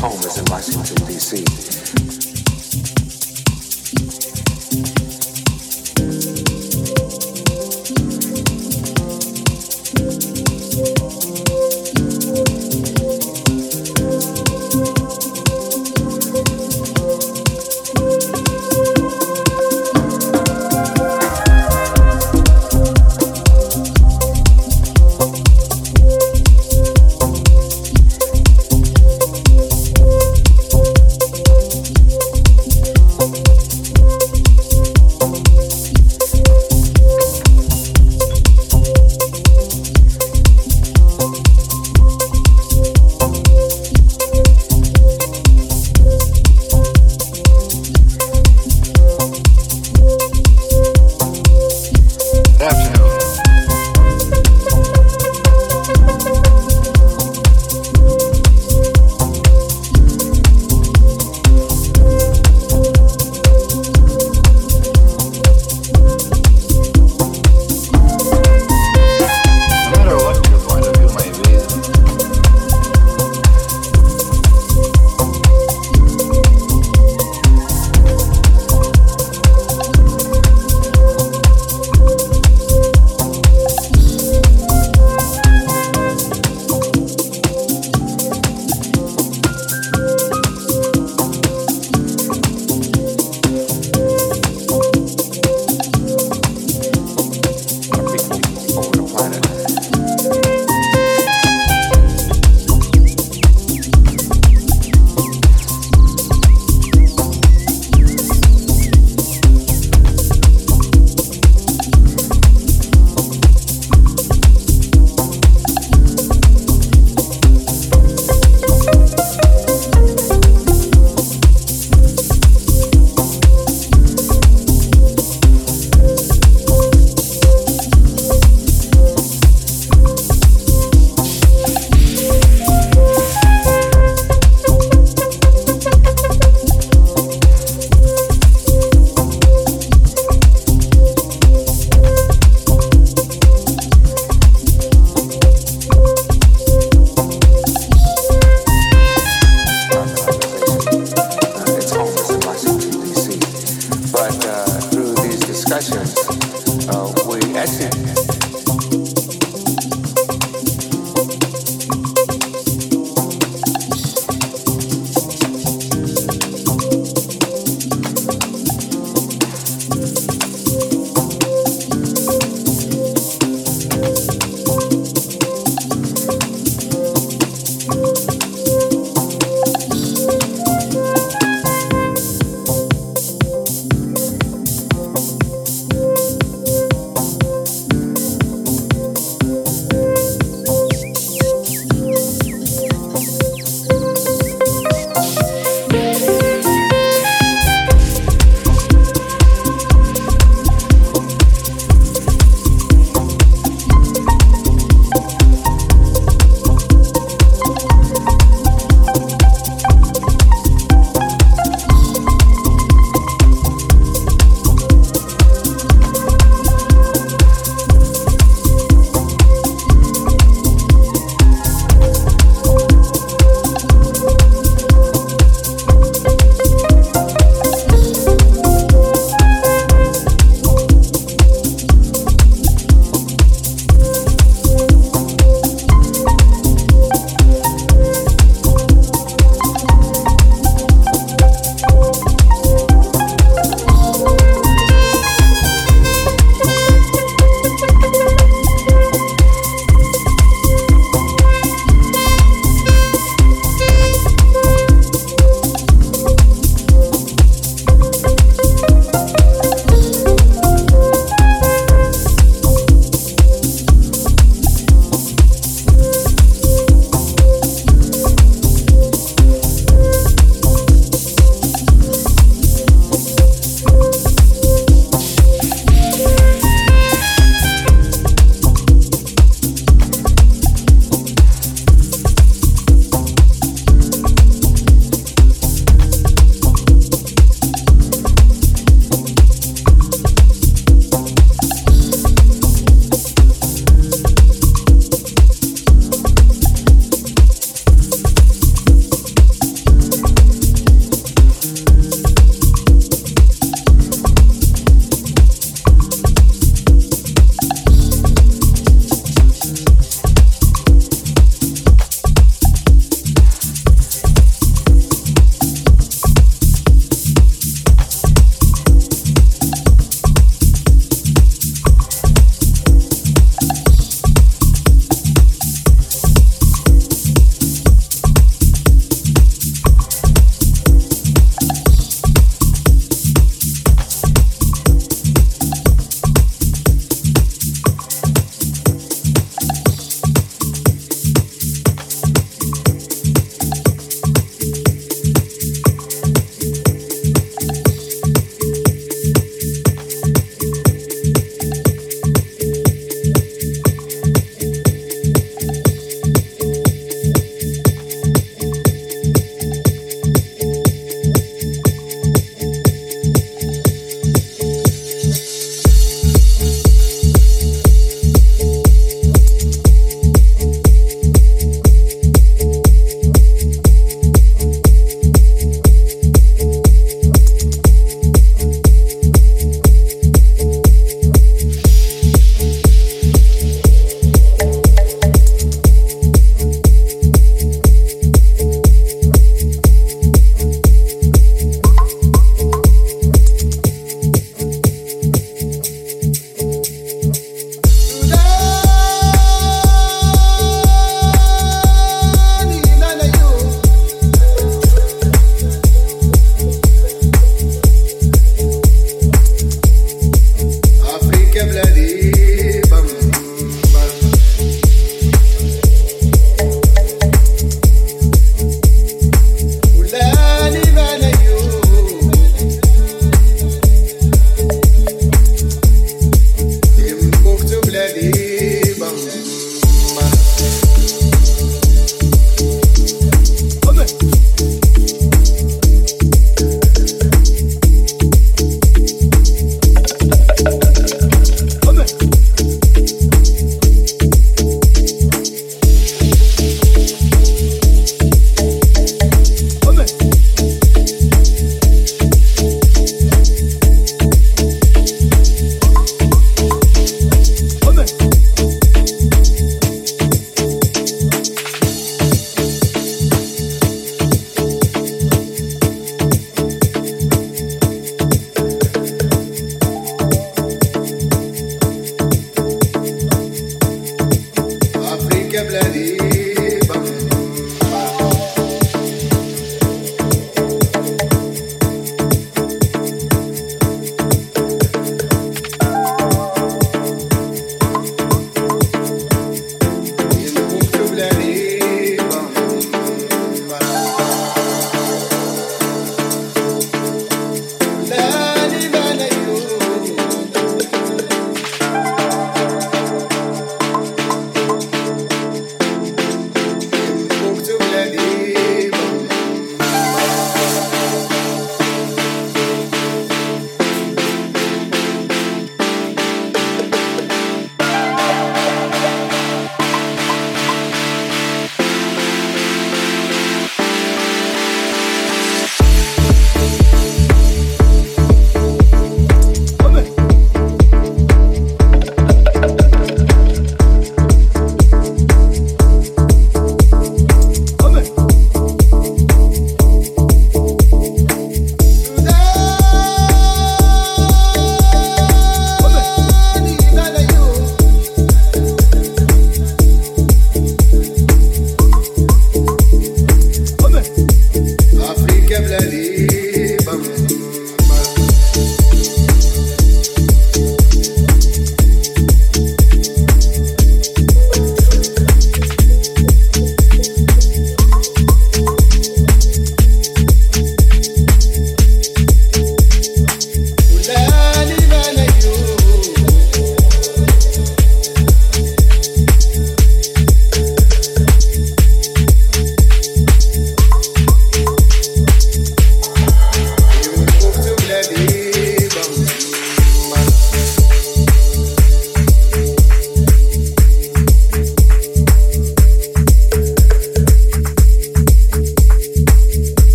home is in Washington, D.C.